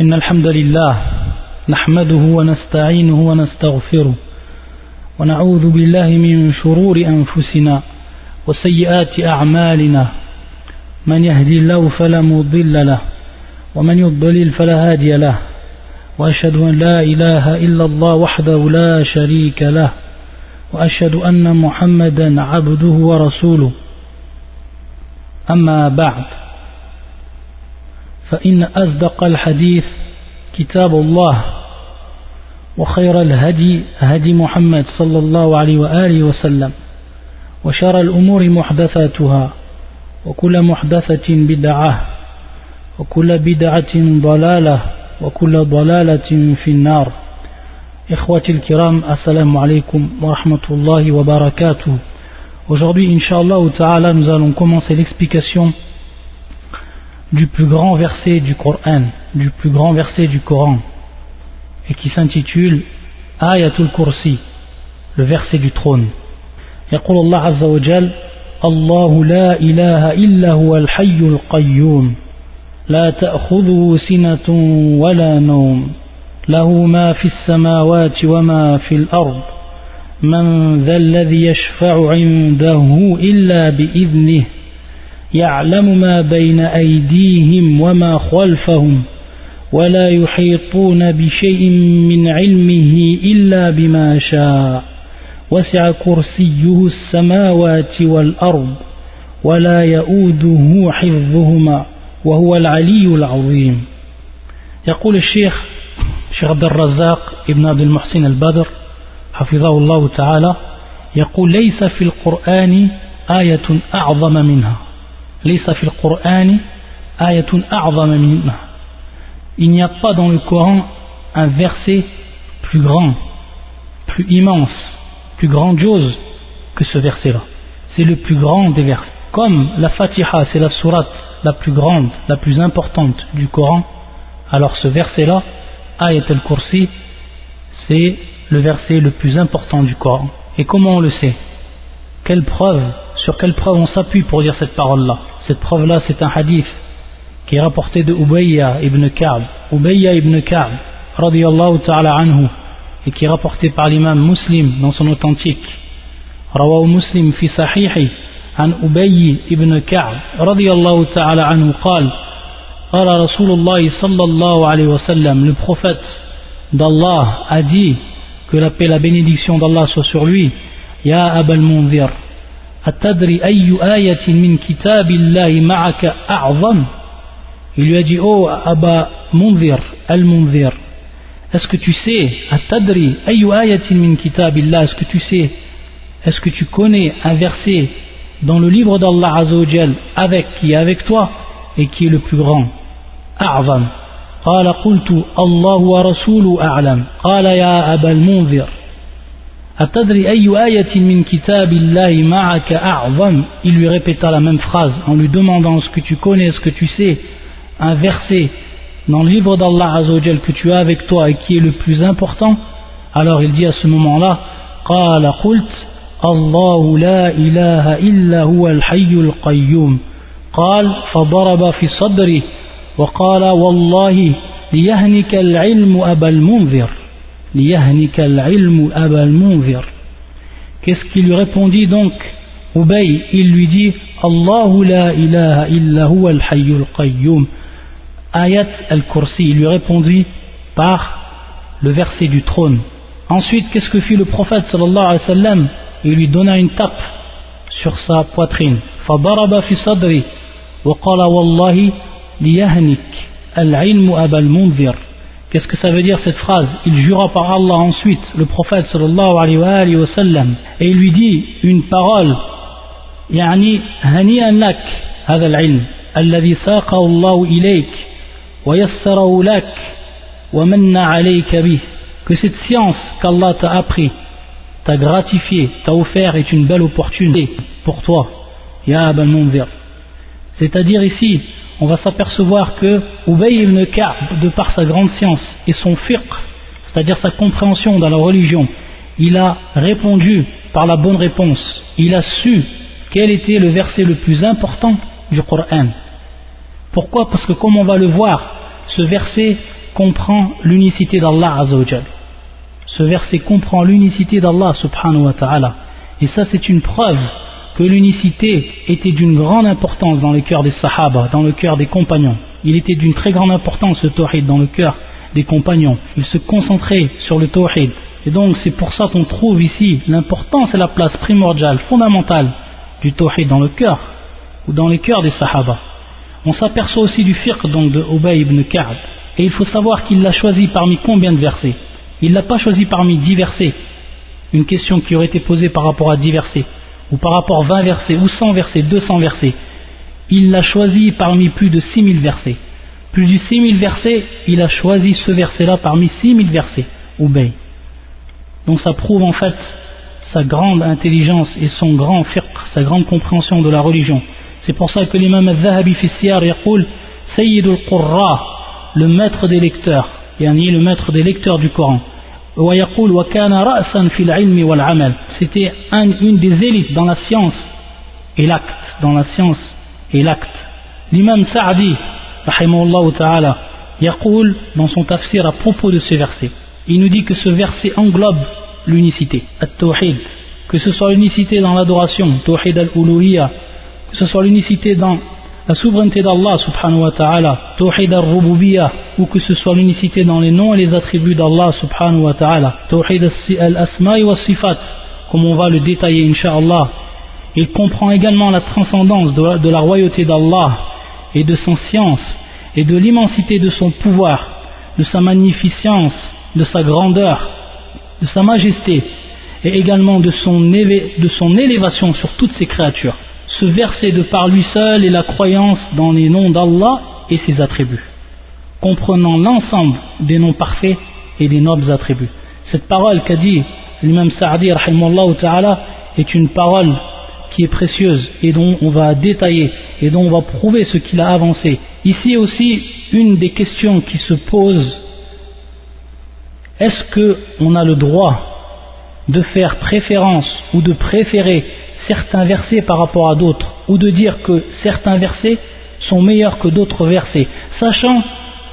إن الحمد لله نحمده ونستعينه ونستغفره ونعوذ بالله من شرور أنفسنا وسيئات أعمالنا. من يهدي الله فلا مضل له ومن يضلل فلا هادي له. وأشهد أن لا إله إلا الله وحده لا شريك له وأشهد أن محمدا عبده ورسوله. أما بعد فإن أصدق الحديث كتاب الله وخير الهدي هدي محمد صلى الله عليه وآله وسلم وشر الأمور محدثاتها وكل محدثة بدعة وكل بدعة ضلالة وكل ضلالة في النار. إخوتي الكرام السلام عليكم ورحمة الله وبركاته. Aujourd'hui, Inch'Allah nous allons commencer l'explication du plus grand verset du Coran, du plus grand verset du Coran, et qui s'intitule Ayatul Kursi, le verset du trône. يقول الله عز وجل الله لا إله إلا هو الحي القيوم لا تأخذه سنة ولا نوم له ما في السماوات وما في الأرض من ذا الذي يشفع عنده إلا بإذنه يعلم ما بين أيديهم وما خلفهم ولا يحيطون بشيء من علمه إلا بما شاء. وسع كرسيه السماوات والأرض ولا يؤوده حفظهما وهو العلي العظيم. يقول الشيخ شيخ عبد الرزاق ابن عبد المحسن البدر حفظه الله تعالى يقول ليس في القرآن آية أعظم منها. ليس في القرآن آية أعظم منها Il n'y a pas dans le Coran un verset plus grand, plus immense, plus grandiose que ce verset-là. C'est le plus grand des versets. Comme la Fatiha, c'est la sourate la plus grande, la plus importante du Coran, alors ce verset-là, Ayat al-Kursi, c'est le verset le plus important du Coran. Et comment on le sait Quelle preuve Sur quelle preuve on s'appuie pour dire cette parole-là Cette preuve-là, c'est un hadith qui est rapporté de Ubayya ibn Ka'b. Ubayya ibn Ka'b, radiyallahu ta'ala anhu, et qui est rapporté par l'imam Muslim dans son authentique. Rawahu Muslim fi sahihi أبي ابن كعب رضي الله تعالى عنه قال قال رسول الله صلى الله عليه وسلم le prophète d'Allah a dit que la paix la bénédiction d'Allah soit sur lui يا أبا المنذر أتدري أي آية من كتاب الله معك أعظم il lui a dit oh Abba Munzir Al-Munzir est-ce que tu sais أي آية من كتاب الله est-ce que tu sais est-ce que tu connais un verset dans le livre d'Allah Azzawajal avec qui est avec toi et qui est le plus grand أعظم قال قلت الله ورسوله أعلم قال يا أبا المنذر il lui répéta la même phrase en lui demandant ce que tu connais, ce que tu sais un verset dans le livre d'Allah Azzawajal que tu as avec toi et qui est le plus important alors il dit à ce moment-là قال قلت الله لا إله إلا هو الحي القيوم قال فضرب في صدره وقال والله ليهنك العلم أبا المنذر Qu'est-ce qu'il lui répondit donc Ubay, il lui dit Allahu la ilaha illa huwa al-hayyul qayyum Ayat al-Kursi, il lui répondit par le verset du trône. Ensuite, qu'est-ce que fit le prophète sallallahu alayhi wa sallam Il lui donna une tape sur sa poitrine. فضرب في صدري وقال والله ليهنك العلم أبا المنذر Qu'est-ce que ça veut dire cette phrase Il jura par Allah ensuite, le prophète sallallahu alayhi wa sallam, et il lui dit une parole يعني هنيئا لك هذا العلم الذي ساقه الله إليك ويسره لك ومن عليك به que cette science qu'Allah t'a appris t'a gratifié, t'a offert est une belle opportunité pour toi, Ya Abal Munzir. C'est-à-dire ici, on va s'apercevoir que Ubay ibn Ka'b, de par sa grande science et son fiqh, c'est-à-dire sa compréhension dans la religion, il a répondu par la bonne réponse. Il a su quel était le verset le plus important du Coran. Pourquoi? Parce que comme on va le voir, ce verset comprend l'unicité d'Allah. Ce verset comprend l'unicité d'Allah subhanahu wa ta'ala. Et ça c'est une preuve que l'unicité était d'une grande importance dans le cœur des sahaba, dans le cœur des compagnons. Il était d'une très grande importance ce tawhid dans le cœur des compagnons. Il se concentrait sur le tawhid. Et donc c'est pour ça qu'on trouve ici l'importance et la place primordiale, fondamentale du tawhid dans le cœur ou dans les cœurs des sahaba. On s'aperçoit aussi du fiqh donc de Ubay ibn Ka'b. Et il faut savoir qu'il l'a choisi parmi combien de versets? Il ne l'a pas choisi parmi 10 versets? Une question qui aurait été posée par rapport à 10 versets ou par rapport à 20 versets, ou 100 versets, 200 versets, il l'a choisi parmi plus de 6000 versets. Plus de 6000 versets, il a choisi ce verset-là parmi 6000 versets, Ubay. Donc ça prouve en fait sa grande intelligence et son grand fiqh, sa grande compréhension de la religion. C'est pour ça que l'imam al-Zahabi fi siyar yaqul Sayyidul Qurra, le maître des lecteurs, yani le maître des lecteurs du Coran. C'était une des élites dans la science et l'acte, dans la science et l'acte. L'imam Sa'di, ta'ala, yaqul dans son tafsir à propos de ce verset. Il nous dit que ce verset englobe l'unicité, at-tawhid, que ce soit l'unicité dans l'adoration, tawhid al-uluhiyya, que ce soit l'unicité dans la souveraineté d'Allah subhanahu wa ta'ala, tawhid al-rububiyyah, ou que ce soit l'unicité dans les noms et les attributs d'Allah subhanahu wa ta'ala, tawhid al-asma'i wa sifat, comme on va le détailler inshallah. Il comprend également la transcendance de la, de la royauté d'Allah et de son science et de l'immensité de son pouvoir, de sa magnificence, de sa grandeur, de sa majesté et également de son, de son élévation sur toutes ses créatures ce verset de par lui seul est la croyance dans les noms d'Allah et ses attributs, comprenant l'ensemble des noms parfaits et des nobles attributs. Cette parole qu'a dit l'imam Sa'di ta'ala est une parole qui est précieuse et dont on va détailler et dont on va prouver ce qu'il a avancé. Ici aussi, une des questions qui se pose, est-ce qu'on a le droit de faire préférence ou de préférer certains versets par rapport à d'autres, ou de dire que certains versets sont meilleurs que d'autres versets, sachant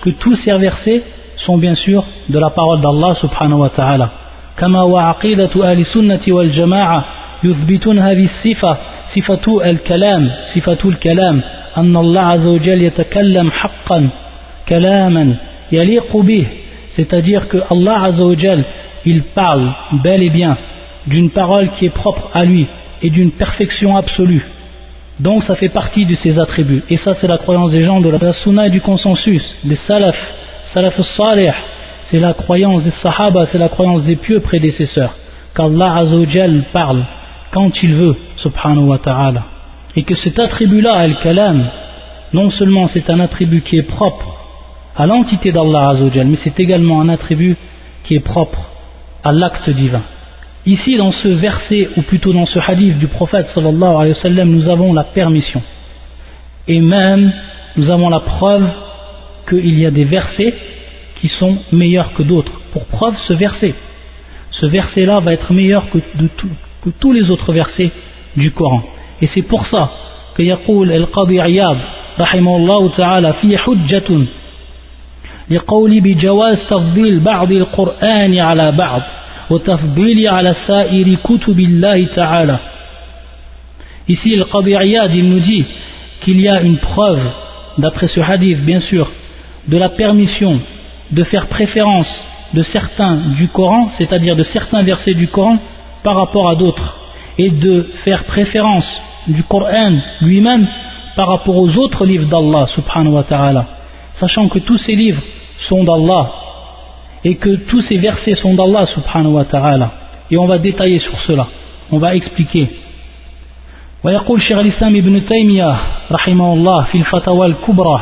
que tous ces versets sont bien sûr de la parole d'Allah subhanahu wa ta'ala. كما وعقيدة أهل السنة والجماعة يثبتون هذه الصفة صفة الكلام صفة الكلام أن الله عز وجل يتكلم حقا كلاما يليق به c'est-à-dire que Allah عز وجل il parle bel et bien d'une parole qui est propre à lui et d'une perfection absolue. Donc ça fait partie de ses attributs. Et ça c'est la croyance des gens de la sunna et du consensus, des salaf, salaf salih, c'est la croyance des sahaba, c'est la croyance des pieux prédécesseurs, qu'Allah azawajal parle quand il veut, subhanahu wa ta'ala. Et que cet attribut-là, al-kalam, non seulement c'est un attribut qui est propre à l'entité d'Allah azawajal, mais c'est également un attribut qui est propre à l'acte divin. Ici, dans ce verset, ou plutôt dans ce hadith du prophète sallallahu alayhi wa sallam, nous avons la permission. Et même, nous avons la preuve qu'il y a des versets qui sont meilleurs que d'autres. Pour preuve, ce verset. Ce verset-là va être meilleur que, que tous les autres versets du Coran. Et c'est pour ça que يقول القاضي عياض رحمه الله تعالى في حجة لقول بجواز تفضيل بعض القرآن على بعض Ici, le Qadi Iyad, il nous dit qu'il y a une preuve, d'après ce hadith bien sûr, de la permission de faire préférence de certains du Coran, c'est-à-dire de certains versets du Coran par rapport à d'autres, et de faire préférence du Coran lui-même par rapport aux autres livres d'Allah subhanahu wa ta'ala, sachant que tous ces livres sont d'Allah et que tous ces versets sont d'Allah subhanahu wa ta'ala et on va détailler sur cela on va expliquer ويقول شيخ الإسلام ابن تيمية رحمه الله في الفتاوى الكبرى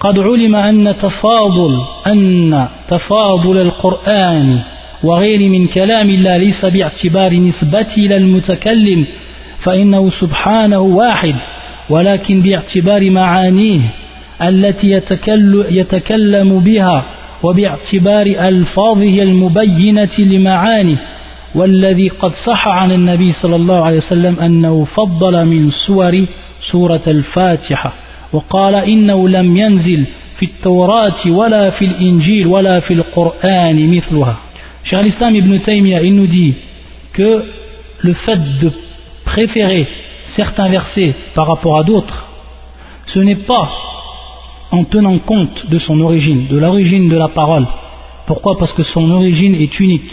قد علم أن تفاضل أن تفاضل القرآن وغير من كلام الله ليس باعتبار نسبته إلى المتكلم فإنه سبحانه واحد ولكن باعتبار معانيه التي يتكلم بها وباعتبار ألفاظه المبينة لمعاني والذي قد صح عن النبي صلى الله عليه وسلم أنه فضل من سور سورة الفاتحة. وقال إنه لم ينزل في التوراة ولا في الإنجيل ولا في القرآن مثلها Cheikh l'Islam Ibn Taymiyyah, il nous dit que le fait de préférer certains versets par rapport à d'autres, ce n'est pas en tenant compte de son origine, de l'origine de la parole. Pourquoi Parce que son origine est unique.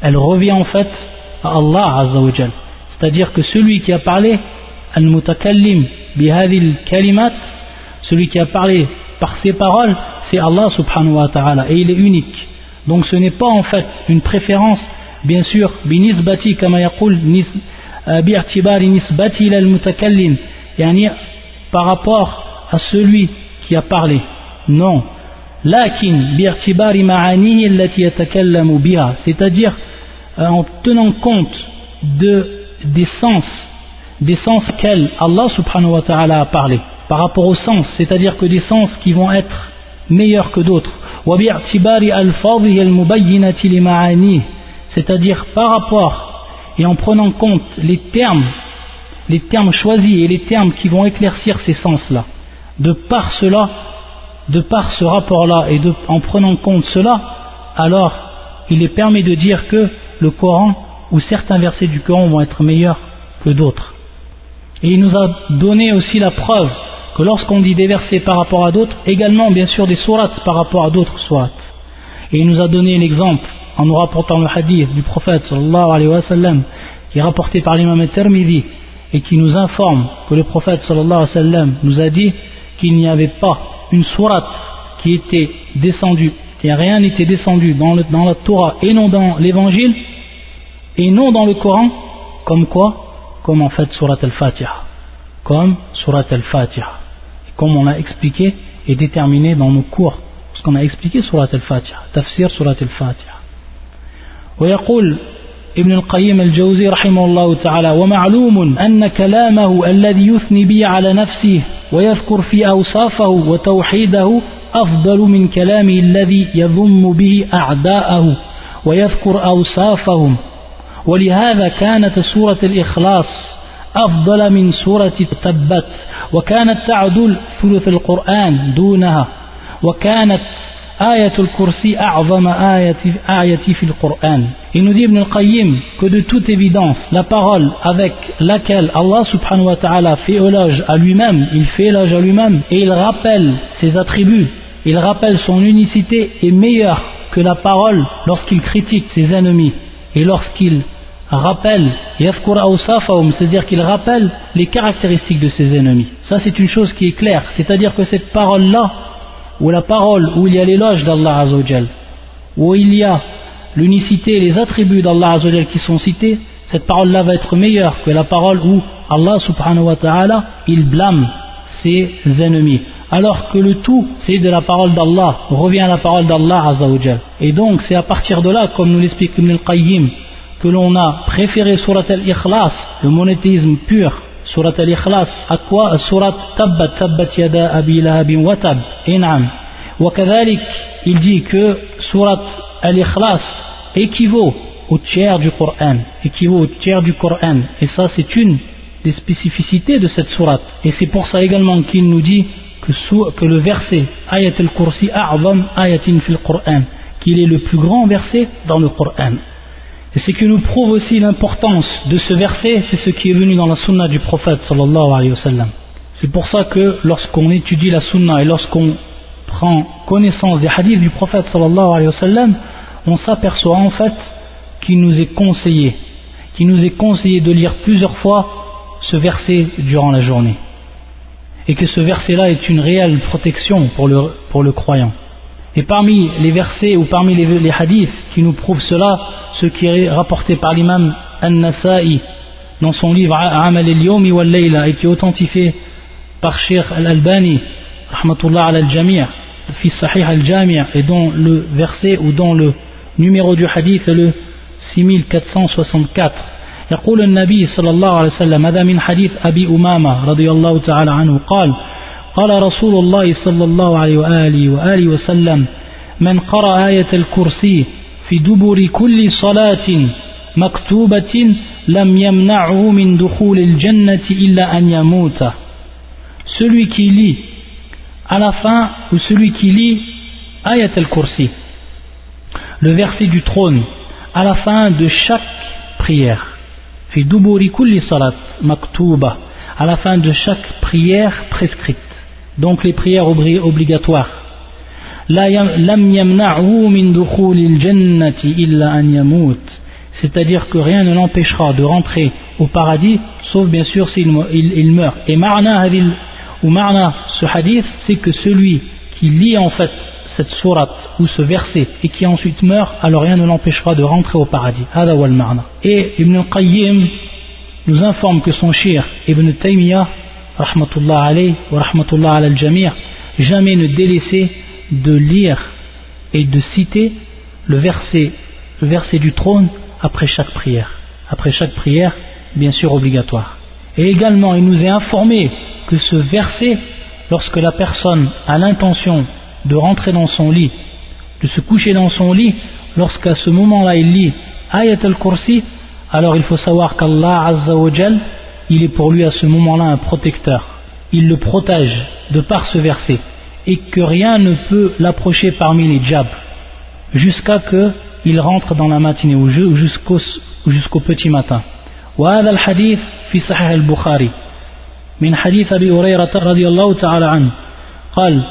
Elle revient en fait à Allah Azzawajal. C'est-à-dire que celui qui a parlé, al-mutakallim bihadil kalimat, celui qui a parlé par ses paroles, c'est Allah subhanahu wa ta'ala, et il est unique. Donc ce n'est pas en fait une préférence, bien sûr, binisbati kama yaqul bi'atibari nisbati ila al-mutakallim, par rapport à celui qui a parlé. Non. Lakin bi'atibari ma'anihi allati yatakallamu c'est-à-dire euh, en tenant compte de, des sens, des sens qu'elle, Allah subhanahu wa ta'ala a parlé, par rapport aux sens, c'est-à-dire que des sens qui vont être meilleurs que d'autres. c'est-à-dire par rapport et en prenant compte les termes, les termes choisis et les termes qui vont éclaircir ces sens-là. De par cela, de par ce rapport-là et en prenant compte cela, alors il est permis de dire que le Coran ou certains versets du Coran vont être meilleurs que d'autres. Et il nous a donné aussi la preuve que lorsqu'on dit des versets par rapport à d'autres, également bien sûr des sourates par rapport à d'autres sourates. Et il nous a donné l'exemple en nous rapportant le hadith du prophète sallallahu alayhi wa sallam qui est rapporté par l'imam al-Tirmidhi et qui nous informe que le prophète sallallahu alayhi wa sallam nous a dit qu'il n'y avait pas une sourate qui était descendue, que rien n'était descendu dans la Torah et non dans l'évangile et non dans le Coran, comme quoi Comme en fait Surat al-Fatiha. Comme Surat al-Fatiha. Comme on l'a expliqué et déterminé dans nos cours. Parce qu'on a expliqué Surat al-Fatiha. Tafsir Surat al-Fatiha. ويقول ابن القيم الجوزي رحمه الله تعالى ومعلوم أن كلامه الذي يثني به على نفسه ويذكر في أوصافه وتوحيده أفضل من كلامه الذي يذم به أعداءه ويذكر أوصافهم ولهذا كانت سورة الإخلاص أفضل من سورة تبت وكانت تعدل ثلث القرآن دونها وكانت آية الكرسي أعظم آية, آية في القرآن Il nous dit Ibn al-Qayyim que de toute évidence, la parole avec laquelle Allah subhanahu wa ta'ala fait éloge à lui-même, il fait éloge à lui-même et il rappelle ses attributs, il rappelle son unicité est meilleure que la parole lorsqu'il critique ses ennemis et lorsqu'il rappelle, c'est-à-dire qu'il rappelle les caractéristiques de ses ennemis. Ça c'est une chose qui est claire, c'est-à-dire que cette parole-là, ou la parole où il y a l'éloge d'Allah Azzawajal, où il y a l'unicité et les attributs d'Allah Azzawajal qui sont cités, cette parole-là va être meilleure que la parole où Allah subhanahu wa ta'ala, il blâme ses ennemis. Alors que le tout, c'est de la parole d'Allah, revient à la parole d'Allah Azzawajal. Et donc c'est à partir de là, comme nous l'explique Ibn al-Qayyim, que l'on a préféré Surat al-Ikhlas, le monothéisme pur, Surat al-Ikhlas, à quoi? Surat Tabbat, Tabbat Yada Abi Lahabin Watab, In'am. Wakadalik, il dit que Surat al-Ikhlas équivaut au tiers du Coran, équivaut au tiers du Coran, et ça c'est une des spécificités de cette surat. Et c'est pour ça également qu'il nous dit que, le verset Ayat al-Kursi A'zam Ayatin fil Coran, qu'il est le plus grand verset dans le Coran. Et ce qui nous prouve aussi l'importance de ce verset, c'est ce qui est venu dans la sunna du prophète sallallahu alayhi wa. C'est pour ça que lorsqu'on étudie la sunna et lorsqu'on prend connaissance des hadiths du prophète sallallahu alayhi wa on s'aperçoit en fait qu'il nous est conseillé, qu'il nous est conseillé de lire plusieurs fois ce verset durant la journée. Et que ce verset-là est une réelle protection pour le, pour le croyant. Et parmi les versets ou parmi les hadiths qui nous prouvent cela, ce qui est rapporté par l'imam An-Nasa'i dans son livre Amal al-Yawmi wal-Layla et qui est authentifié par Sheikh Al-Albani rahmatullah ala al-Jami' fi Sahih al-Jami' et dont le verset ou dont le numéro du hadith est le 6464 يقول النبي صلى الله عليه وسلم هذا من حديث أبي أمامة رضي الله تعالى عنه قال قال رسول الله صلى الله عليه وآله وآله وسلم من قرأ آية الكرسي في دبر كل صلاة مكتوبة لم يمنعه من دخول الجنة إلا أن يموت celui qui lit à la fin, ou celui qui lit Ayat al-Kursi, le verset du trône, à la fin de chaque prière, fi duburi kulli salat maktuba, à la fin de chaque prière prescrite, donc les prières obligatoires. C'est-à-dire que rien ne l'empêchera de rentrer au paradis, sauf bien sûr s'il il, meurt. Et ou marna, ce hadith, c'est que celui qui lit en fait cette sourate ou ce verset et qui ensuite meurt, alors rien ne l'empêchera de rentrer au paradis. Et Ibn Qayyim nous informe que son shir Ibn Taymiyyah, rahmatullah alayhi wa rahmatullah al jamais ne délaissait de lire et de citer le verset, le verset du trône après chaque prière. Après chaque prière, bien sûr obligatoire. Et également, il nous est informé que ce verset, lorsque la personne a l'intention de rentrer dans son lit, de se coucher dans son lit, lorsqu'à ce moment-là il lit Ayat al-Kursi, alors il faut savoir qu'Allah Azza wa il est pour lui à ce moment-là un protecteur. Il le protège de par ce verset et que rien ne peut l'approcher parmi les diables jusqu'à ce qu'il rentre dans la matinée ou jusqu'au jusqu'au petit matin. وهذا الحديث في صحيح البخاري من حديث أبي هريرة رضي الله تعالى عنه قال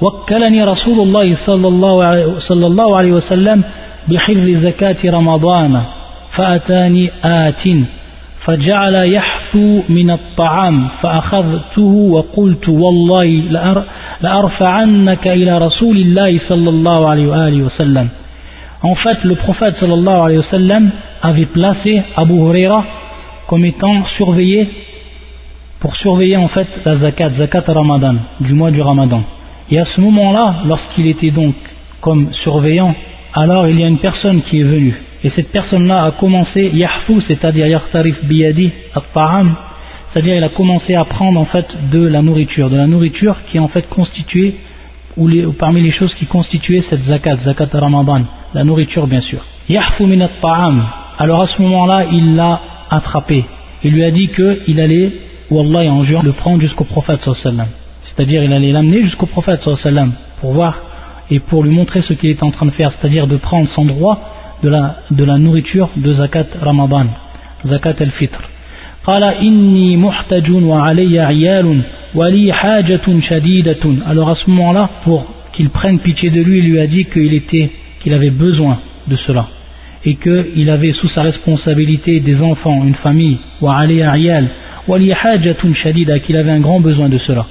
وكلني رسول الله صلى الله صلى الله عليه وسلم بحفظ زكاة رمضان فأتاني آت فجعل يحثو من الطعام فأخذته وقلت والله لأرفعنك إلى رسول الله صلى الله عليه وآله وسلم En fait, le prophète sallallahu alayhi wa sallam avait placé Abu Huraira comme étant surveillé pour surveiller en fait la zakat, zakat ramadan, du mois du ramadan. Et à ce moment-là, lorsqu'il était donc comme surveillant, alors il y a une personne qui est venue et cette personne-là a commencé yahfou, c'est-à-dire yartarif biyadi at-ta'am, c'est-à-dire il a commencé à prendre en fait de la nourriture, de la nourriture qui en fait constituée ou, parmi les choses qui constituaient cette zakat, zakat ramadan, la nourriture bien sûr. Yahfou min at-ta'am. Alors à ce moment-là, il l'a attrapé. Il lui a dit qu'il allait, wallah en jurant, le prendre jusqu'au prophète sallallahu C'est-à-dire il allait l'amener jusqu'au prophète sallallahu pour voir et pour lui montrer ce qu'il est en train de faire, c'est-à-dire de prendre son droit de la, de la nourriture de zakat Ramadan, zakat al-fitr. قال إني محتج وعلي عيال ولي حاجة شديدة alors à ce moment-là pour qu'il prenne pitié de lui il lui a dit qu'il était qu'il avait besoin de cela et qu'il avait sous sa responsabilité des enfants une famille وعلي عيال ولي حاجة شديدة qu'il avait un grand besoin de cela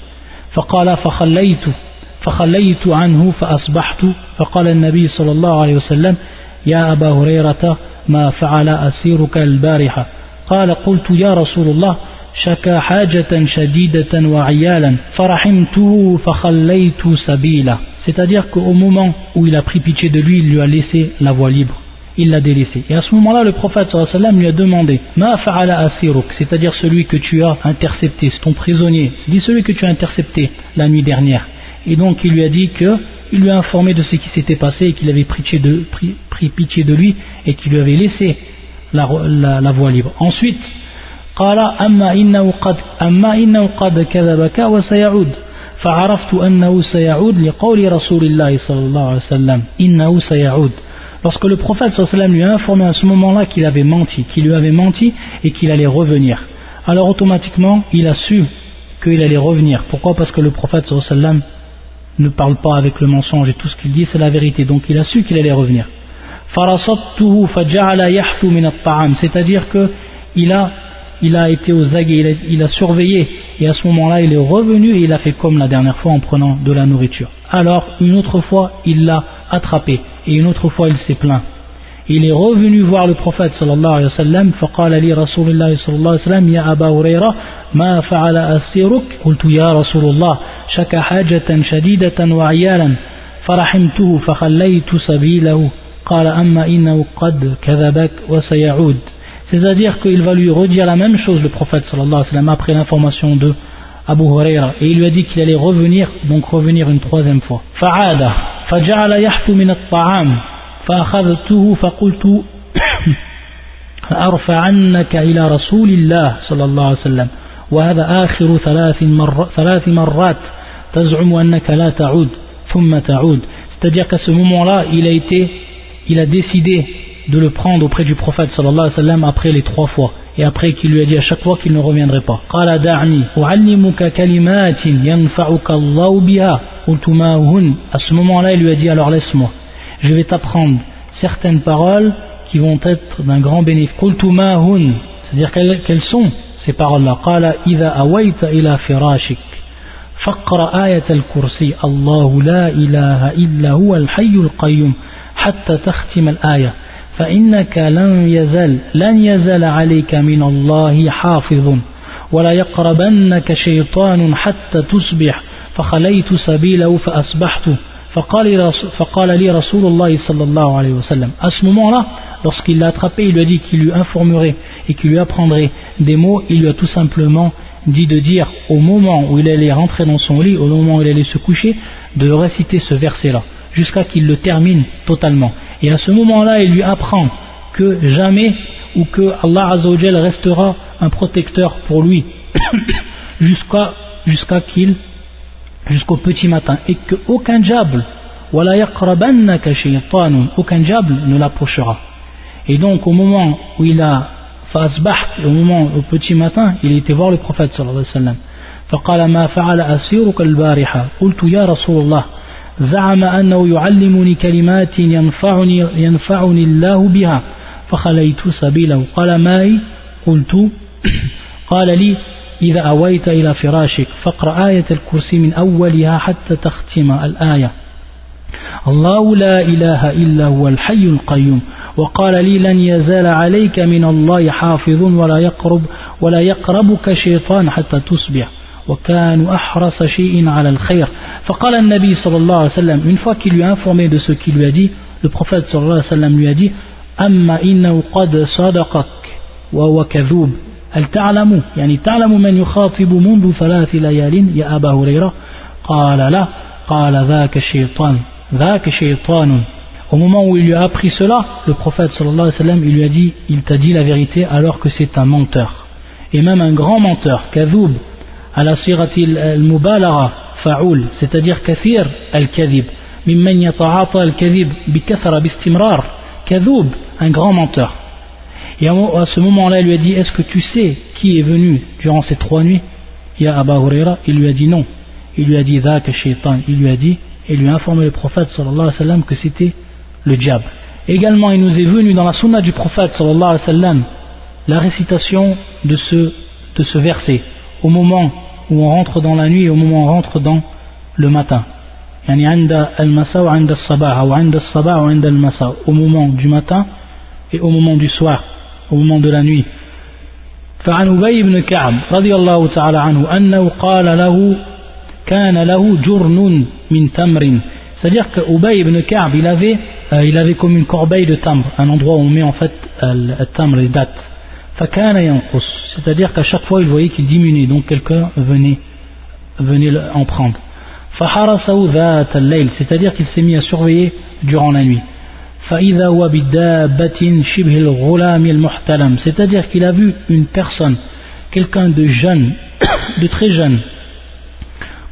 فقال فخليت فخليت عنه فأصبحت فقال النبي صلى الله عليه وسلم يا أبا هريرة ما فعل أسيرك البارحة قال قلت يا رسول الله شكا حاجة شديدة وعيالا فرحمته فخليت سبيله c'est-à-dire qu'au moment où il a pris pitié de lui il lui a laissé la voie libre il l'a délaissé. Et à ce moment-là, le prophète sallam lui a demandé Ma fa'ala asiruk, c'est-à-dire celui que tu as intercepté, c'est ton prisonnier, dit celui que tu as intercepté la nuit dernière. Et donc il lui a dit que il lui a informé de ce qui s'était passé et qu'il avait pris pitié, de, pris, pris pitié de lui et qu'il lui avait laissé la, la, la voie libre. Ensuite, قال أما إنه قد أما إنه قد كذبك وسيعود فعرفت أنه سيعود لقول رسول الله صلى الله عليه وسلم إنه سيعود Lorsque le prophète sallam lui a informé à ce moment-là qu'il avait menti, qu'il lui avait menti et qu'il allait revenir, alors automatiquement il a su qu'il allait revenir. Pourquoi Parce que le prophète sallam ne parle pas avec le mensonge et tout ce qu'il dit c'est la vérité. Donc il a su qu'il allait revenir. C'est-à-dire qu'il a, il a été aux aguets, il a, surveillé et à ce moment-là il est revenu et il a fait comme la dernière fois en prenant de la nourriture. Alors une autre fois il l'a attrapé et une autre fois il s'est plaint. Il est revenu voir le prophète sallallahu alayhi wa sallam فقال لي رسول الله صلى الله عليه وسلم يا أبا هريرة ما فعل أسيرك قلت يا رسول الله شكى حاجة شديدة وعيالا فرحمته فخليت سبيله قال أما إنه قد كذبك وسيعود c'est-à-dire qu'il va lui redire la même chose le prophète sallallahu alayhi wa sallam après l'information de Abu Huraira et il lui a dit qu'il allait revenir donc revenir une troisième fois فعاد فجعل يحث من الطعام فأخذته فقلت أرفعنك إلى رسول الله صلى الله عليه وسلم وهذا آخر ثلاث, مر ثلاث مرات تزعم أنك لا تعود ثم تعود c'est-à-dire qu'à ce moment-là il a été il a décidé de le prendre auprès du prophète sallallahu alayhi wa sallam après les trois fois et après qu'il lui a dit à chaque fois qu'il ne reviendrait pas قال دعني أعلمك كلمات ينفعك الله بها قلت ما هن à ce moment-là il lui a dit alors laisse-moi je vais t'apprendre certaines paroles qui vont être d'un grand bénéfice قلت ما هن c'est-à-dire quelles sont ces paroles-là قال إذا أويت إلى فراشك فاقرأ آية الكرسي. الله لا إله إلا هو الحي القيوم حتى تختم الآية. فإنك لن يزل لن يزل عليك من الله حافظ ولا يقربنك شيطان حتى تصبح. فخليت سبيله فأصبحت. فقال, فقال لي رسول الله صلى الله عليه وسلم à ce moment-là lorsqu'il l'a attrapé il lui a dit qu'il lui informerait et qu'il lui apprendrait des mots il lui a tout simplement dit de dire au moment où il allait rentrer dans son lit au moment où il allait se coucher de réciter ce verset là jusqu'à qu'il le termine totalement. Et à ce moment-là il lui apprend que jamais ou que Allah Azzawajal restera un protecteur pour lui jusqu'à jusqu'à qu'il jusqu'au petit matin. Et qu'aucun diable aucun diable ne l'approchera. Et donc au moment où il a au moment au petit matin il était voir le prophète sallallahu alayhi wa sallam. فقال ما فعل أسيرك البارحة؟ قلت يا رسول الله زعم أنه يعلمني كلمات ينفعني, ينفعني الله بها فخليت سبيله. قال ما قلت قال لي إذا أويت إلى فراشك فاقرأ آية الكرسي من أولها حتى تختم الآية. الله لا إله إلا هو الحي القيوم. وقال لي لن يزال عليك من الله حافظ ولا يقرب ولا يقربك شيطان حتى تصبح وكانوا أحرص شيء على الخير. فقال النبي صلى الله عليه وسلم une fois qu'il lui a informé de ce qu'il lui a dit le prophète صلى الله عليه وسلم lui a dit أما إنه قد صدقك وهو كذوب هل تعلم؟ يعني تعلم من يخاطب منذ ثلاث ليال؟ يا أبا هريرة. قال لا. قال ذاك الشيطان ذاك شيطان. Au moment où il lui a appris cela, le prophète sallallahu alayhi wa sallam, il lui a dit, il t'a dit la vérité alors que c'est un menteur. Et même un grand menteur, kazoub, ala sirati al-mubalara, fa'oul, c'est-à-dire kathir al-kadhib, mimman yata'ata al-kadhib bikathara bistimrar, kazoub, un grand menteur. Et à ce moment-là, il lui a dit, est-ce que tu sais qui est venu durant ces trois nuits? Ya il lui a dit non. Il lui a dit, Dhaka shaitan, il lui a dit, et lui a informé le prophète sallallahu alayhi wa sallam que c'était le diable. Également, il nous est venu dans la sunna du prophète sallallahu alayhi wa sallam la récitation de ce, de ce verset au moment où on rentre dans la nuit et au moment où on rentre dans le matin. au moment du matin et au moment du soir au moment de la nuit فعن أبي بن كعب رضي الله تعالى عنه أنه قال له كان له جرن من تمر c'est-à-dire que Ubay ibn Ka'b il avait euh, il avait comme une corbeille de tamr, un endroit où on met en fait le tamr, les dates. C'est-à-dire qu'à chaque fois il voyait qu'il diminuait, donc quelqu'un venait, venait en prendre. C'est-à-dire qu'il s'est mis à surveiller durant la nuit. C'est-à-dire qu'il a vu une personne, quelqu'un de jeune, de très jeune,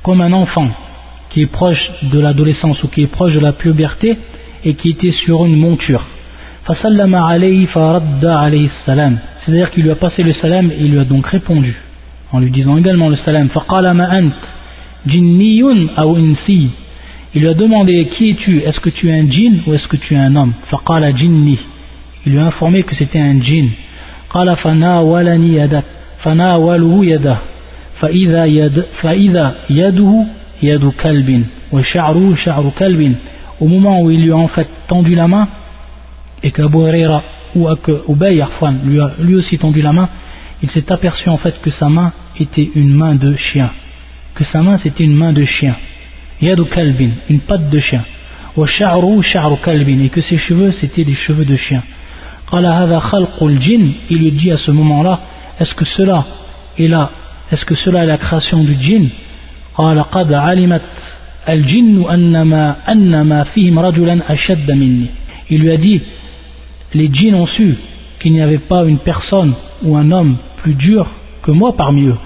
comme un enfant qui est proche de l'adolescence ou qui est proche de la puberté, et qui était sur une monture c'est-à-dire qu'il lui a passé le salam et il lui a donc répondu en lui disant également le salam il lui a demandé qui es-tu Est-ce que tu es un djinn ou est-ce que tu es un homme Faqala jinni. Il lui a informé que c'était un djinn. Qala fanawalani yadak. Fanawaluhu yadah. فإذا يد فإذا يده يد كلب وشعره شعر كلب au moment où il lui a en fait tendu la main et qu'Abu Huraira ou que Ubay lui a lui aussi tendu la main il s'est aperçu en fait que sa main était une main de chien. Que sa main c'était une main de chien. Yadu kalbin, une patte de chien, wa sha'ru sha'ru kalbin, et que ses cheveux c'était des cheveux de chien. Il lui dit à ce moment-là, est-ce que cela est là, est-ce que cela est la création du djinn Il lui a dit, les djinns ont su qu'il n'y avait pas une personne ou un homme plus dur que moi parmi eux.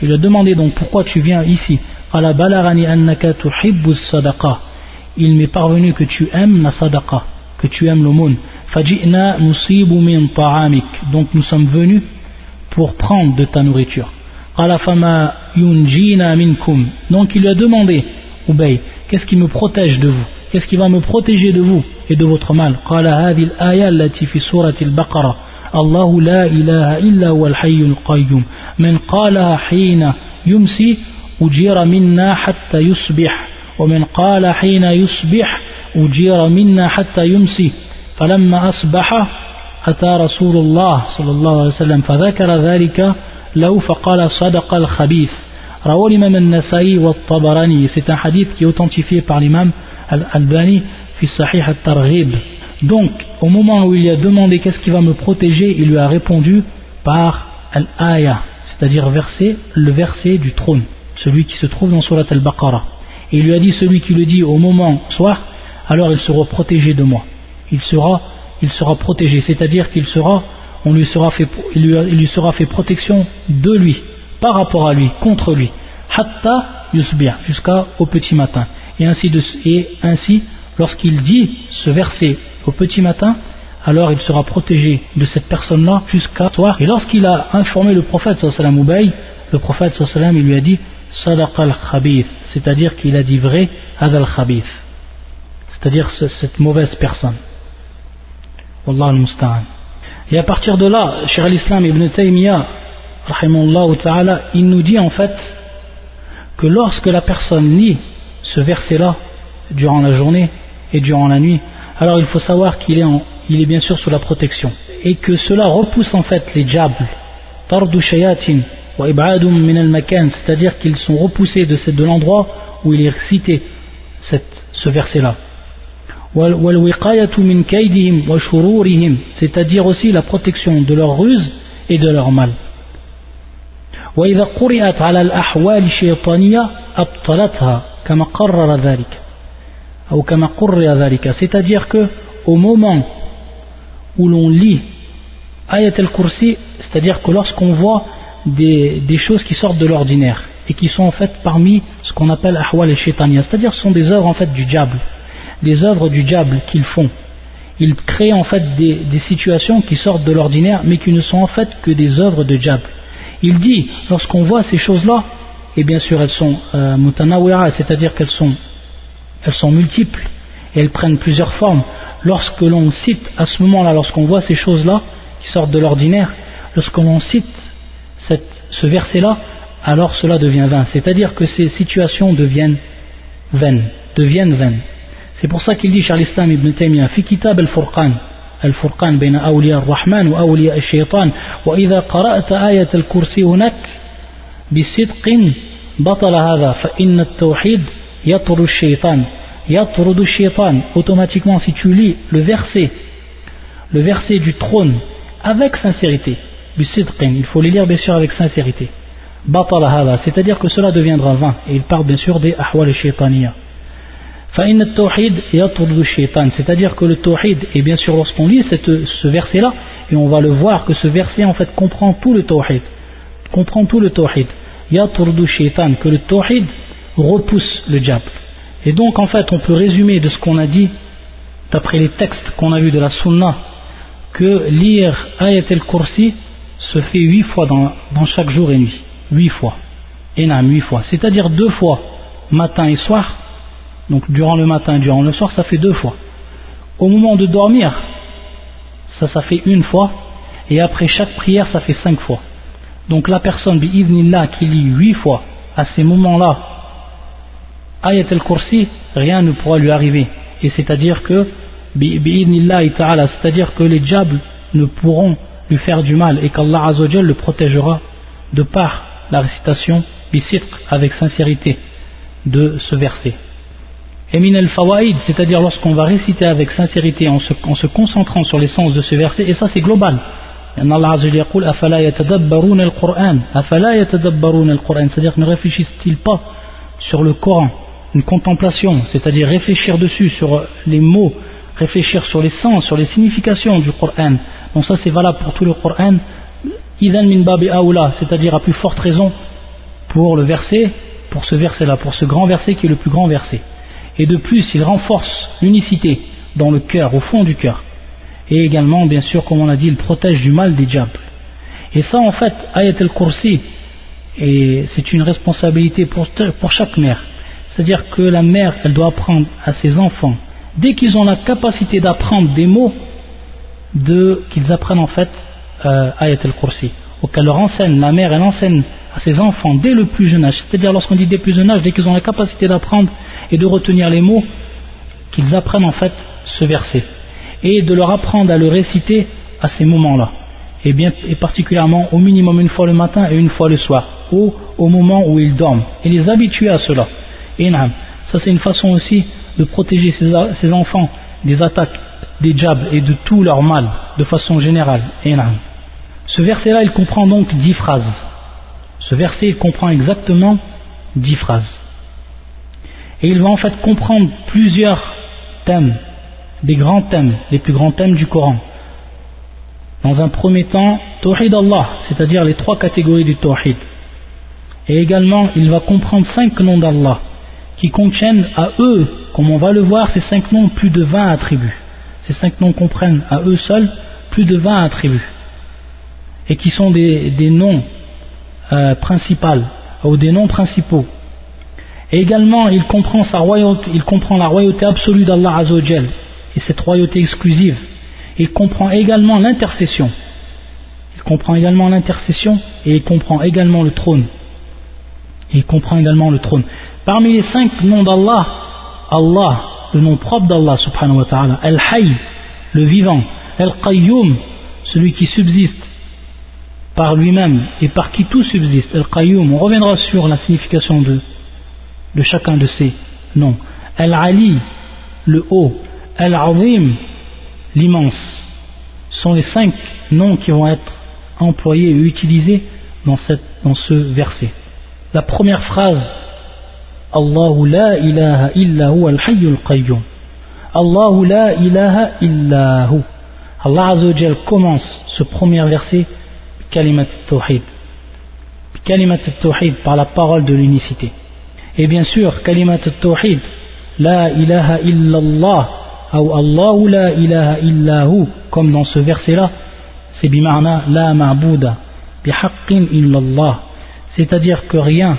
Il lui a demandé donc pourquoi tu viens ici? Il m'est parvenu que tu aimes la sadaqa, que tu aimes l'aumône. Donc nous sommes venus pour prendre de ta nourriture. Donc il lui a demandé, Ubay, qu'est-ce qui me protège de vous? Qu'est-ce qui va me protéger de vous et de votre mal? الله لا إله إلا هو الحي القيوم. من قالها حين يمسي أجير منا حتى يصبح. ومن قال حين يصبح أجير منا حتى يمسي. فلما أصبح أتى رسول الله صلى الله عليه وسلم فذكر ذلك له فقال صدق الخبيث رواه الإمام النسائي والطبراني c'est un hadith qui est authentifié par l'imam Al-Albani fi Sahih al-Targhib donc au moment où il lui a demandé qu'est-ce qui va me protéger il lui a répondu par Al-Aya c'est-à-dire verset, le verset du trône celui qui se trouve dans Surat Al-Baqarah et il lui a dit celui qui le dit au moment soir alors il sera protégé de moi il sera, il sera protégé, c'est-à-dire qu'il sera, on lui sera fait, il lui, sera fait protection de lui, par rapport à lui, contre lui, hatta yusbir, jusqu'au petit matin. Et ainsi, ainsi lorsqu'il dit ce verset au petit matin, alors il sera protégé de cette personne-là jusqu'à soir. Et lorsqu'il a informé le prophète sallam le prophète sallam il lui a dit sadaq al-khabith, c'est-à-dire qu'il a dit vrai ad al-khabith, c'est-à-dire cette mauvaise personne. Et à partir de là, Cheikh al-Islam ibn Taymiyyah, il nous dit en fait que lorsque la personne lit ce verset-là durant la journée et durant la nuit, alors il faut savoir qu'il est, bien sûr sous la protection. Et que cela repousse en fait les diables, c'est-à-dire qu'ils sont repoussés de, de l'endroit où il est cité ce verset-là c'est-à-dire aussi la protection de leur ruse et de leur mal. C'est-à-dire que au moment où l'on lit ayat al-kursi c'est-à-dire que lorsqu'on voit des, choses qui sortent de l'ordinaire et qui sont en fait parmi ce qu'on appelle ahwal et c'est-à-dire ce sont des œuvres en fait du diable des œuvres du diable qu'ils font. Ils créent en fait des, situations qui sortent de l'ordinaire, mais qui ne sont en fait que des œuvres de diable. Il dit, lorsqu'on voit ces choses-là, et bien sûr elles sont euh, c'est-à-dire qu'elles sont, elles sont multiples, et elles prennent plusieurs formes. Lorsque l'on cite, à ce moment-là, lorsqu'on voit ces choses-là, qui sortent de l'ordinaire, lorsque l'on cite ce verset-là, alors cela devient vain. C'est-à-dire que ces situations deviennent vaines, deviennent vaines. C'est pour ça qu'il dit Charles Islam ibn Taymiyyah في كتاب الفرقان الفرقان بين أولياء الرحمن وأولياء الشيطان وإذا قرأت آية الكرسي هناك بصدق بطل هذا فإن التوحيد يطرد الشيطان يطرد الشيطان automatiquement si tu lis le verset le verset du trône avec sincérité بصدق il faut le lire bien sûr avec sincérité بطل هذا c'est-à-dire que cela deviendra vain et il parle bien sûr des أحوال الشيطانية c'est-à-dire que le tawhid, et bien sûr lorsqu'on lit ce verset-là, et on va le voir que ce verset en fait comprend tout le tawhid, comprend tout le tawhid, que le tawhid repousse le diable. Et donc en fait on peut résumer de ce qu'on a dit, d'après les textes qu'on a vus de la sunna, que lire ayat al-kursi se fait huit fois dans, chaque jour et nuit, huit fois, énorme, huit fois, c'est-à-dire deux fois matin et soir, donc durant le matin durant le soir, ça fait deux fois. Au moment de dormir, ça, ça fait une fois. Et après chaque prière, ça fait cinq fois. Donc la personne, qui lit huit fois, à ces moments-là, ayat al-kursi, rien ne pourra lui arriver. Et c'est-à-dire que, c'est-à-dire que les diables ne pourront lui faire du mal et qu'Allah le protégera de par la récitation avec sincérité de ce verset. Al-fawaïd, c'est-à-dire lorsqu'on va réciter avec sincérité en se, en se, concentrant sur les sens de ce verset, et ça c'est global. C'est-à-dire ne réfléchissent-ils pas sur le Coran, une contemplation, c'est-à-dire réfléchir dessus sur les mots, réfléchir sur les sens, sur les significations du Coran. Donc ça c'est valable pour tout le Coran. C'est-à-dire à plus forte raison pour le verset, pour ce verset-là, pour ce grand verset qui est le plus grand verset. Et de plus, il renforce l'unicité dans le cœur, au fond du cœur. Et également, bien sûr, comme on l'a dit, il protège du mal des diables. Et ça, en fait, Ayat al-Kursi, c'est une responsabilité pour, chaque mère. C'est-à-dire que la mère, elle doit apprendre à ses enfants, dès qu'ils ont la capacité d'apprendre des mots, qu'ils apprennent en fait euh, Ayat al-Kursi. Ou qu'elle leur enseigne, la mère, elle enseigne à ses enfants dès le plus jeune âge. C'est-à-dire lorsqu'on dit dès le plus jeune âge, dès qu'ils ont la capacité d'apprendre et de retenir les mots, qu'ils apprennent en fait ce verset. Et de leur apprendre à le réciter à ces moments-là. Et, bien, et particulièrement au minimum une fois le matin et une fois le soir. Ou au moment où ils dorment. Et les habituer à cela. Ça c'est une façon aussi de protéger ses, enfants des attaques des diables et de tout leur mal de façon générale. Et ce verset-là, il comprend donc dix phrases. Ce verset, il comprend exactement dix phrases. Et il va en fait comprendre plusieurs thèmes, des grands thèmes, les plus grands thèmes du Coran. Dans un premier temps, Tawhid Allah, c'est-à-dire les trois catégories du Tawhid. Et également, il va comprendre cinq noms d'Allah, qui contiennent à eux, comme on va le voir, ces cinq noms, plus de 20 attributs. Ces cinq noms comprennent à eux seuls plus de 20 attributs. Et qui sont des, noms euh, principaux, ou des noms principaux. Et également, il comprend, sa royauté, il comprend la royauté absolue d'Allah Azzawajal, et cette royauté exclusive. Il comprend également l'intercession. Il comprend également l'intercession, et il comprend également le trône. Il comprend également le trône. Parmi les cinq noms d'Allah, Allah, le nom propre d'Allah subhanahu wa ta'ala, Al-Hayy, le vivant, Al-Qayyum, celui qui subsiste par lui-même et par qui tout subsiste, Al-Qayyum, on reviendra sur la signification de, de chacun de ces noms. Al-Ali, le haut, Al-Azim, l'immense, Ce sont les cinq noms qui vont être employés et utilisés dans, ce verset. La première phrase, Allahu la ilaha illa hu al-hayyul qayyum. Allahu la ilaha illa. Allah Azzawajal commence ce premier verset Kalimat al-Tawhid. Kalimat al-Tawhid par la parole de l'unicité et bien sûr Kalimat Tawhid La ilaha illallah ou Allahu la ilaha illahu comme dans ce verset là c'est bimarna la ma'bouda bihaqqin illallah c'est-à-dire que rien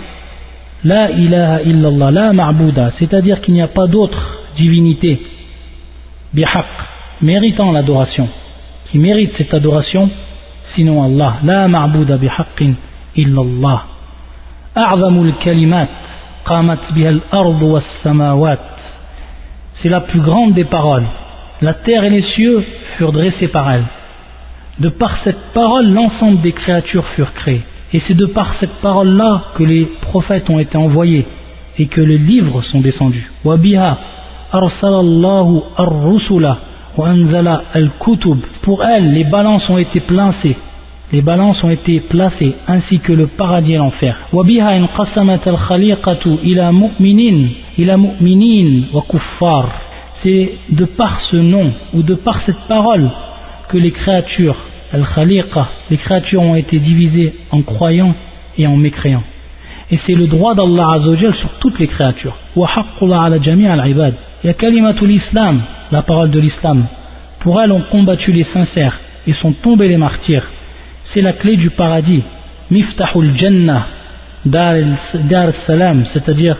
La ilaha illallah, la ma'bouda, c'est-à-dire qu'il n'y a pas d'autre divinité, bihaq, méritant l'adoration, qui mérite cette adoration, sinon Allah. La ma'bouda bihaqqin illallah. C'est la plus grande des paroles. La terre et les cieux furent dressés par elle. De par cette parole, l'ensemble des créatures furent créées. Et c'est de par cette parole-là que les prophètes ont été envoyés et que les livres sont descendus. Pour elle, les balances ont été placées. Les balances ont été placées, ainsi que le paradis et l'enfer. Inqasamat al-khaliqatu ila mu'minin, ila mu'minin wa kuffar. C'est de par ce nom ou de par cette parole que les créatures al-khaliqa, les créatures ont été divisées en croyants et en mécréants. Et c'est le droit d'Allah Azzawajal sur toutes les créatures. Jami' al-ibad. Il y a kalimatul islam, la parole de l'islam. Pour elle ont combattu les sincères et sont tombés les martyrs. C'est la clé du paradis. Miftahul jannah, dar salam, c'est-à-dire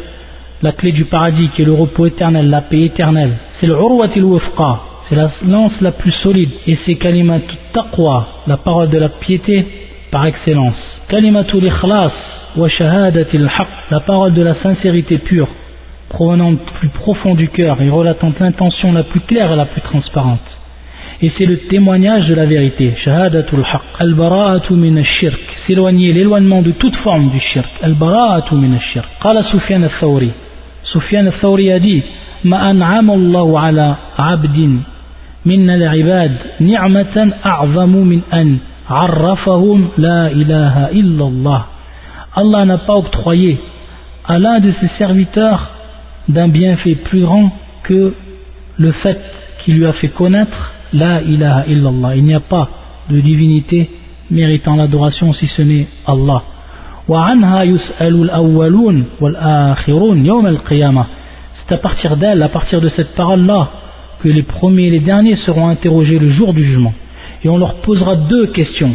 la clé du paradis qui est le repos éternel, la paix éternelle. C'est le urwatil wufqa, c'est la lance la plus solide et c'est kalimat taqwa, la parole de la piété par excellence. Kalimatul ikhlas wa shahadatil haq, la parole de la sincérité pure, provenant du plus profond du cœur et relatant l'intention la plus claire et la plus transparente et c'est le témoignage de la vérité. Shahadatul haq. Al-bara'atu min shirk S'éloigner, l'éloignement de toute forme du shirk. Al-bara'atu min shirk Allah n'a pas octroyé à l'un de ses serviteurs d'un bienfait plus grand que le fait qu'il lui a fait connaître la ilaha illallah. Il n'y a pas de divinité méritant l'adoration si ce n'est Allah. C'est à partir d'elle, à partir de cette parole-là, que les premiers et les derniers seront interrogés le jour du jugement. Et on leur posera deux questions.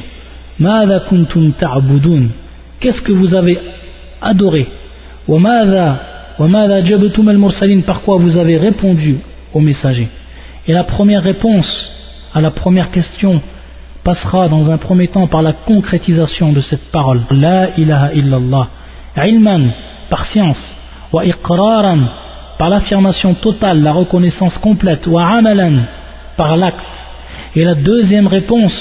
Qu'est-ce que vous avez adoré? Par quoi vous avez répondu aux messagers Et la première réponse à la première question passera dans un premier temps par la concrétisation de cette parole. La ilaha illallah. Ilman, par science. Wa iqraran, par l'affirmation totale, la reconnaissance complète. Wa amalan, par l'acte. Et la deuxième réponse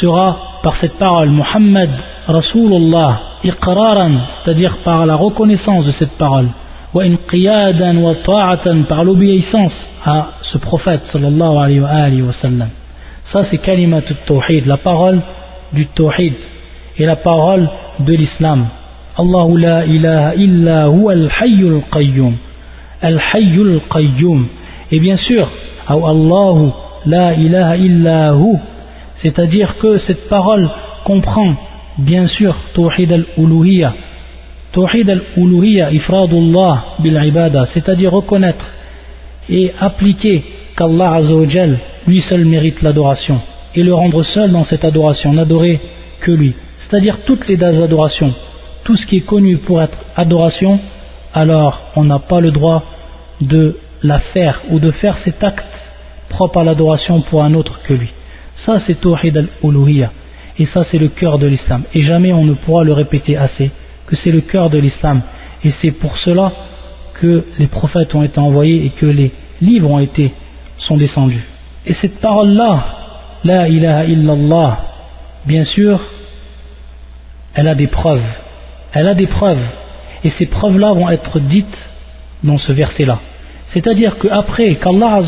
sera par cette parole, Muhammad Rasulullah, iqraran, c'est-à-dire par la reconnaissance de cette parole. Wa inqiyadan wa ta'atan, par l'obéissance à ce prophète sallallahu alayhi wa sallam. Ça c'est kalimat tawhid, la parole du tawhid et la parole de l'islam. Allahu la ilaha illa huwa al-hayyul qayyum. Al-hayyul qayyum. Et bien sûr, Allahu la ilaha illa hu, c'est-à-dire que cette parole comprend bien sûr tawhid al-uluhiyya. Tawhid al-uluhiyya ifradullah bil ibada, c'est-à-dire reconnaître et appliquer qu'Allah Azzawajal lui seul mérite l'adoration et le rendre seul dans cette adoration, n'adorer que lui. C'est-à-dire toutes les adorations, tout ce qui est connu pour être adoration, alors on n'a pas le droit de la faire ou de faire cet acte propre à l'adoration pour un autre que lui. Ça c'est Tawhid al-Uluhiyya et ça c'est le cœur de l'islam. Et jamais on ne pourra le répéter assez que c'est le cœur de l'islam. Et c'est pour cela que les prophètes ont été envoyés et que les livres ont été sont descendus. Et cette parole-là, La ilaha illallah, bien sûr, elle a des preuves. Elle a des preuves. Et ces preuves-là vont être dites dans ce verset-là. C'est-à-dire qu'après qu'Allah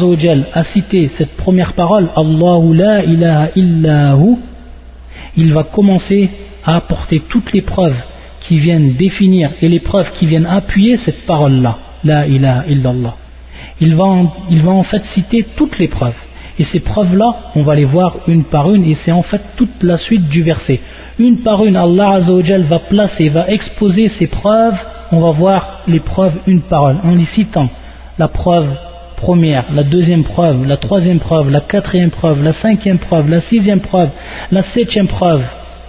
a cité cette première parole, Allahu la ilaha illahu, il va commencer à apporter toutes les preuves qui viennent définir et les preuves qui viennent appuyer cette parole-là, la ilaha illallah. Il va, il va en fait citer toutes les preuves. Et ces preuves-là, on va les voir une par une, et c'est en fait toute la suite du verset. Une par une, Allah Azzawajal va placer, va exposer ces preuves, on va voir les preuves une par une, en les citant. La preuve première, la deuxième preuve, la troisième preuve, la quatrième preuve, la cinquième preuve, la sixième preuve, la septième preuve,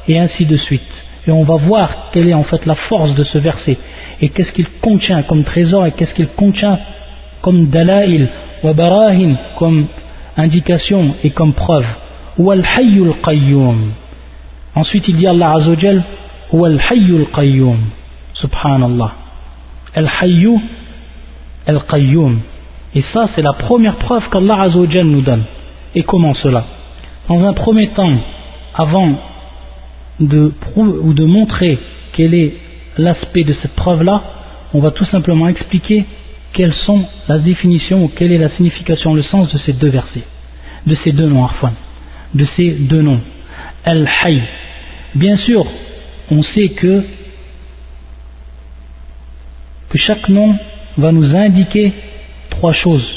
et ainsi de suite. Et on va voir quelle est en fait la force de ce verset, et qu'est-ce qu'il contient comme trésor, et qu'est-ce qu'il contient comme dalail, wa barahin, comme indication et comme preuve. Wal hayyul qayyum. Ensuite il dit Allah Azzawajal Wal hayyul qayyum. Subhanallah. Al hayyu al qayyum. Et ça c'est la première preuve qu'Allah Azzawajal nous donne. Et comment cela? Dans un premier temps, avant de ou de montrer quel est l'aspect de cette preuve-là, on va tout simplement expliquer quelles sont la définition ou quelle est la signification, le sens de ces deux versets, de ces deux noms, Arfan, de ces deux noms. Al-Hayy. Bien sûr, on sait que, que chaque nom va nous indiquer trois choses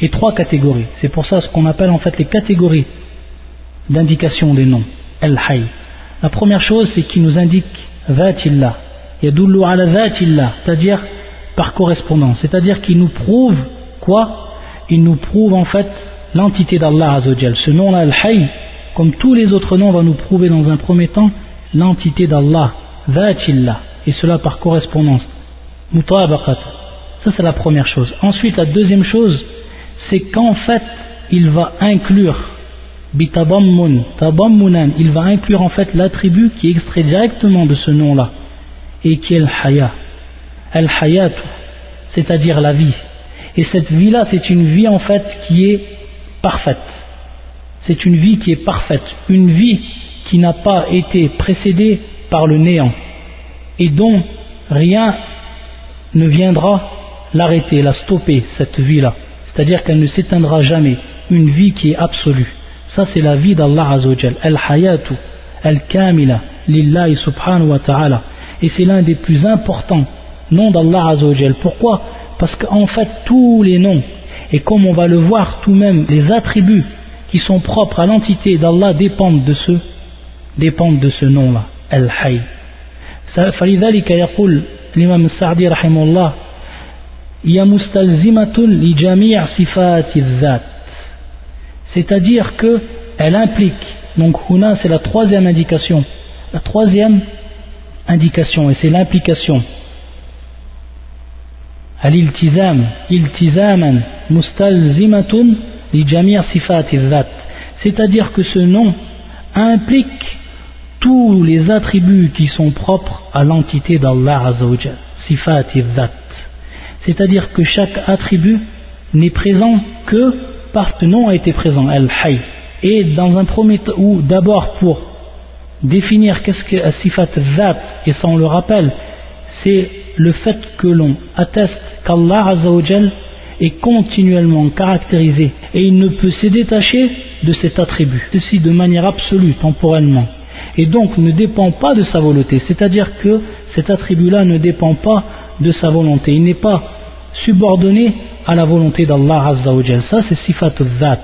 et trois catégories. C'est pour ça ce qu'on appelle en fait les catégories d'indication des noms. Al-Hayy. La première chose, c'est qu'il nous indique Vatillah. Yadullu ala Vatillah, c'est-à-dire par correspondance. C'est-à-dire qu'il nous prouve quoi? Il nous prouve en fait l'entité d'Allah Azzawajal. Ce nom-là, Al-Hayy, comme tous les autres noms, va nous prouver dans un premier temps l'entité d'Allah, Dhatillah, et cela par correspondance. Mutabaqat. Ça c'est la première chose. Ensuite, la deuxième chose, c'est qu'en fait, il va inclure tabammunan, il va inclure en fait l'attribut qui est extrait directement de ce nom-là, et qui est le haya al-hayat, c'est-à-dire la vie. Et cette vie-là, c'est une vie en fait qui est parfaite. C'est une vie qui est parfaite, une vie qui n'a pas été précédée par le néant et dont rien ne viendra l'arrêter, la stopper, cette vie-là. C'est-à-dire qu'elle ne s'éteindra jamais. Une vie qui est absolue. Ça, c'est la vie d'Allah Azzawajal. Al-hayatu, al-kamila, lillahi subhanahu wa ta'ala. Et c'est l'un des plus importants nom d'Allah Azzawajal. Pourquoi Parce qu'en fait, tous les noms, et comme on va le voir tout même, les attributs qui sont propres à l'entité d'Allah dépendent de ce, dépendent de ce nom-là, Al-Hayy. فلذلك يقول الإمام السعدي رحمه الله هي مستلزمة لجميع صفات الذات c'est-à-dire que elle implique donc huna c'est la troisième indication. La troisième indication et c'est l'implication. Al-iltizam iltizaman mustalzimatun li jami' sifat c'est-à-dire que ce nom implique tous les attributs qui sont propres à l'entité d'Allah Azzawajal, sifat C'est-à-dire que chaque attribut n'est présent que parce que nom a été présent, al-hay. Et dans un premier temps, ou d'abord pour définir qu'est-ce que sifat zat, et ça on le rappelle, c'est le fait que l'on atteste qu'Allah Azzawajal est continuellement caractérisé. Et il ne peut se détacher de cet attribut, ceci de manière absolue, temporellement, et donc ne dépend pas de sa volonté, c'est-à-dire que cet attribut-là ne dépend pas de sa volonté, il n'est pas subordonné à la volonté d'Allah Azzawajal, ça c'est sifatul zat,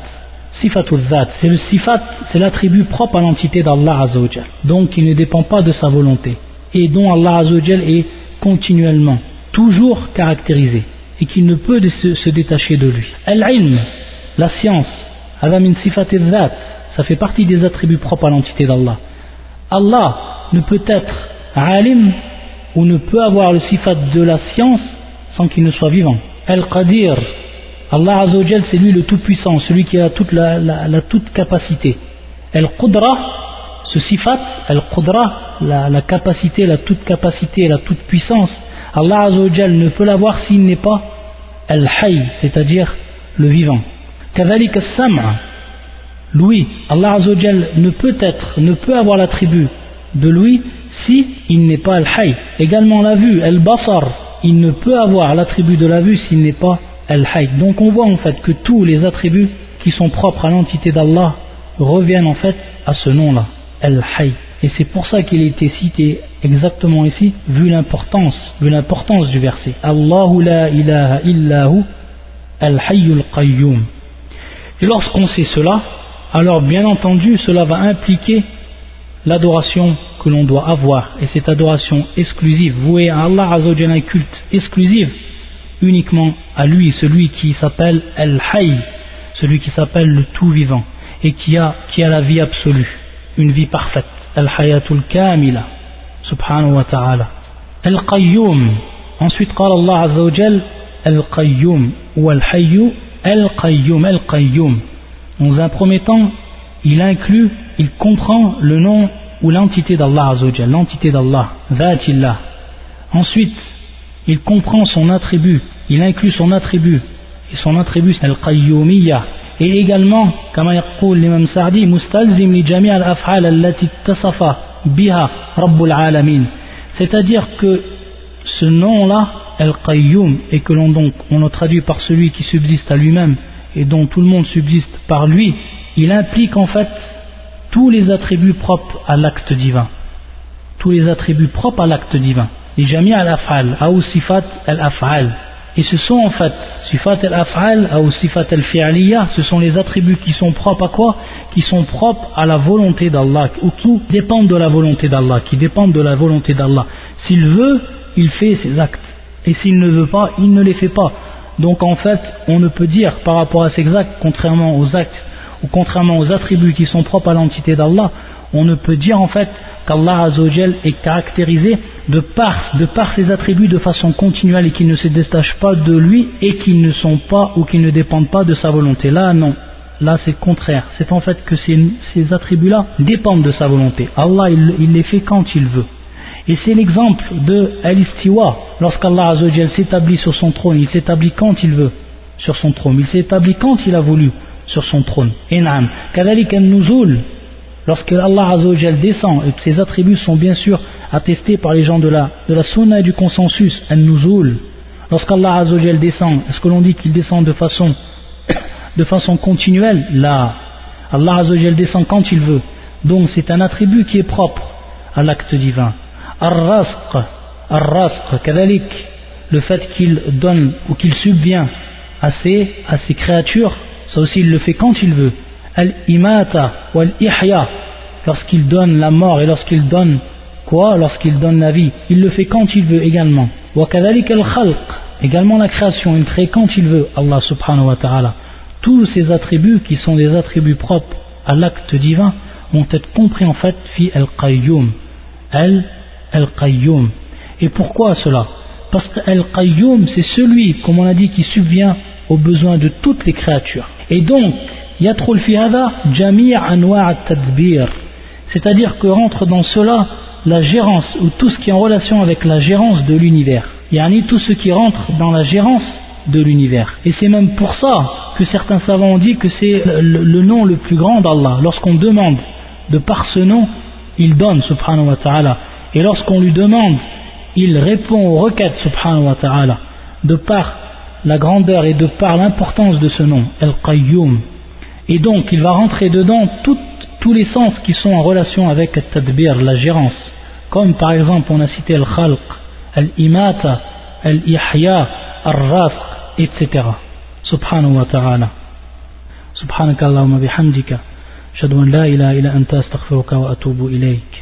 sifatul zat, c'est le sifat, c'est l'attribut propre à l'entité d'Allah Azzawajal, donc il ne dépend pas de sa volonté, et dont Allah Azzawajal est continuellement, toujours caractérisé, et qu'il ne peut se, détacher de lui. Al-ilm, la science, ça fait partie des attributs propres à l'entité d'Allah. Allah ne peut être alim ou ne peut avoir le sifat de la science sans qu'il ne soit vivant. Al-Qadir, Allah Azzawajal, c'est lui le Tout-Puissant, celui qui a toute la, toute capacité. Al-Qudra, ce sifat, Al-Qudra, la, capacité, la toute capacité, la toute puissance, Allah Azzawajal ne peut l'avoir s'il n'est pas Al-Hayy, c'est-à-dire le vivant. Kavalik Al-Sam'a, lui, Allah Azzawajal ne peut être, ne peut avoir l'attribut de lui si n'est pas Al-Hayy. Également la vue, Al-Basar, il ne peut avoir l'attribut de la vue s'il n'est pas al-hay donc on voit en fait que tous les attributs qui sont propres à l'entité d'Allah reviennent en fait à ce nom là al-hay et c'est pour ça qu'il a été cité exactement ici vu l'importance vu l'importance du verset. Allahu la ilaha illahu al-hayyul qayyum. Et lorsqu'on sait cela, alors bien entendu cela va impliquer l'adoration que l'on doit avoir, et cette adoration exclusive, vouée à Allah Azzawajal un culte exclusive, uniquement à lui, celui qui s'appelle Al-Hayy, celui qui s'appelle le tout vivant, et qui a, qui a la vie absolue, une vie parfaite, Al-Hayatul Kamila, subhanahu wa ta'ala. Al-Qayyum, ensuite, قال Allah Azzawajal, Al-Qayyum, ou Al-Hayyu, Al-Qayyum, Al-Qayyum. Dans un premier temps, il inclut, il comprend le nom ou l'entité d'Allah Azzawajal, l'entité d'Allah, Dhatillah. Ensuite, il comprend son attribut, il inclut son attribut, et son attribut c'est Al-Qayyumiyya. Et également, comme يقول l'imam Sa'di, mustalzim li jami' al-af'al allati tasafa biha Rabbul alamin. C'est-à-dire que ce nom-là, Al-Qayyum, et que l'on donc on le traduit par celui qui subsiste à lui-même et dont tout le monde subsiste par lui, il implique en fait tous les attributs propres à l'acte divin. Tous les attributs propres à l'acte divin. Les jami al-af'al, ou sifat al-af'al. Et ce sont en fait, sifat al-af'al, ou sifat al-fi'aliyah, ce sont les attributs qui sont propres à quoi? Qui sont propres à la volonté d'Allah, ou qui dépendent de la volonté d'Allah, qui dépendent de la volonté d'Allah. S'il veut, il fait ses actes et s'il ne veut pas, il ne les fait pas. Donc en fait, on ne peut dire par rapport à ces actes, contrairement aux actes ou contrairement aux attributs qui sont propres à l'entité d'Allah, on ne peut dire en fait qu'Allah Azzawajal est caractérisé de par, ses attributs de façon continuelle et qu'il ne se détache pas de lui et qu'ils ne sont pas ou qu'ils ne dépendent pas de sa volonté. Là, non. Là, c'est contraire. C'est en fait que ces, attributs-là dépendent de sa volonté. Allah, il les fait quand il veut. Et c'est l'exemple de Al-Istiwa, lorsqu'Allah s'établit sur son trône, il s'établit quand il veut sur son trône, il s'établit quand il a voulu sur son trône. Enam. Kadalik al-Nuzul, lorsque Allah descend, et ses attributs sont bien sûr attestés par les gens de la, de la sunna et du consensus, al-Nuzul, lorsqu'Allah descend, est-ce que l'on dit qu'il descend de façon, de façon continuelle? Là, Allah descend quand il veut. Donc c'est un attribut qui est propre à l'acte divin. Ar-Rasq, Ar-Rasq, le fait qu'il donne ou qu'il subvient à ses, à ses créatures, ça aussi il le fait quand il veut. Al-imata ou al-ihya, lorsqu'il donne la mort et lorsqu'il donne quoi? Lorsqu'il donne la vie, il le fait quand il veut également. Wa al-khalq, également la création, il crée quand il veut, Allah subhanahu wa ta'ala. Tous ces attributs qui sont des attributs propres à l'acte divin vont être compris en fait fi al-qayyum. Al-qayyum. Et pourquoi cela? Parce que al-qayyum, c'est celui, comme on a dit, qui subvient aux besoins de toutes les créatures. Et donc, yatrul fi hada jami' anwa' tadbir C'est-à-dire que rentre dans cela la gérance ou tout ce qui est en relation avec la gérance de l'univers. Yani tout ce qui rentre dans la gérance de l'univers. Et c'est même pour ça que certains savants ont dit que c'est le, nom le plus grand d'Allah. Lorsqu'on demande de par ce nom, il donne, subhanahu wa ta'ala. Et lorsqu'on lui demande, il répond aux requêtes, subhanahu wa ta'ala, de par la grandeur et de par l'importance de ce nom, Al-Qayyum. Et donc, il va rentrer dedans tous les sens qui sont en relation avec Al-Tadbir, la gérance. Comme par exemple, on a cité Al-Khalq, Al-Imata, Al-Ihya, Al-Rasq, etc. Subhanahu wa ta'ala. Subhanakallahumma bihamdika. Shadwan la ilaha illa anta astaghfiruka wa atubu ilayk.